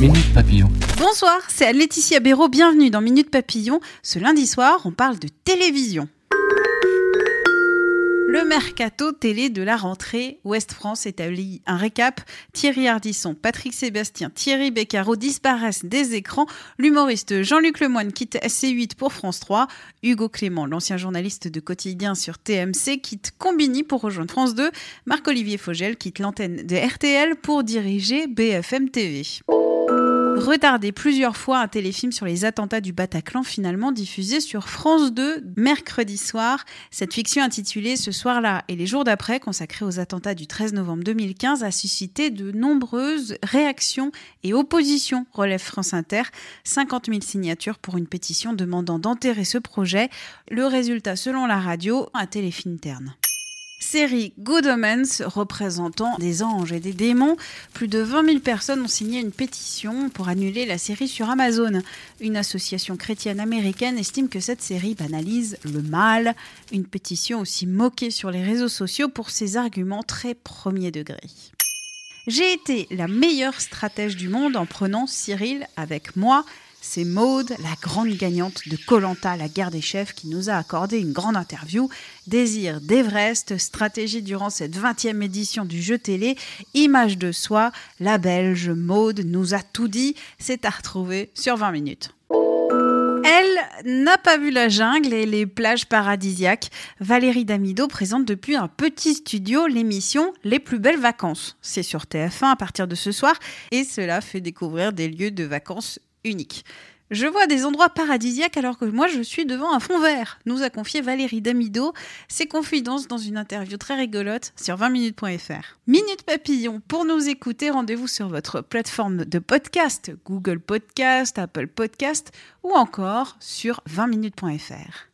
Minute Papillon. Bonsoir, c'est Laetitia Béraud, bienvenue dans Minute Papillon. Ce lundi soir, on parle de télévision. Le mercato télé de la rentrée, Ouest France établit un récap. Thierry Ardisson, Patrick Sébastien, Thierry Beccaro disparaissent des écrans. L'humoriste Jean-Luc Lemoyne quitte SC8 pour France 3. Hugo Clément, l'ancien journaliste de quotidien sur TMC, quitte Combini pour rejoindre France 2. Marc-Olivier Fogel quitte l'antenne de RTL pour diriger BFM TV. Retardé plusieurs fois un téléfilm sur les attentats du Bataclan, finalement diffusé sur France 2 mercredi soir. Cette fiction intitulée Ce soir-là et les jours d'après, consacrée aux attentats du 13 novembre 2015, a suscité de nombreuses réactions et oppositions, relève France Inter. 50 000 signatures pour une pétition demandant d'enterrer ce projet. Le résultat, selon la radio, un téléfilm terne. Série Good Omens représentant des anges et des démons. Plus de 20 000 personnes ont signé une pétition pour annuler la série sur Amazon. Une association chrétienne américaine estime que cette série banalise le mal. Une pétition aussi moquée sur les réseaux sociaux pour ses arguments très premier degré. J'ai été la meilleure stratège du monde en prenant Cyril avec moi. C'est Maude, la grande gagnante de Colanta, la guerre des chefs, qui nous a accordé une grande interview. Désir d'Everest, stratégie durant cette 20e édition du jeu télé, image de soi, la Belge Maude nous a tout dit. C'est à retrouver sur 20 minutes. Elle n'a pas vu la jungle et les plages paradisiaques. Valérie Damido présente depuis un petit studio l'émission Les plus belles vacances. C'est sur TF1 à partir de ce soir et cela fait découvrir des lieux de vacances uniques. Je vois des endroits paradisiaques alors que moi je suis devant un fond vert, nous a confié Valérie Damido ses confidences dans une interview très rigolote sur 20minutes.fr. Minute Papillon, pour nous écouter, rendez-vous sur votre plateforme de podcast, Google Podcast, Apple Podcast ou encore sur 20minutes.fr.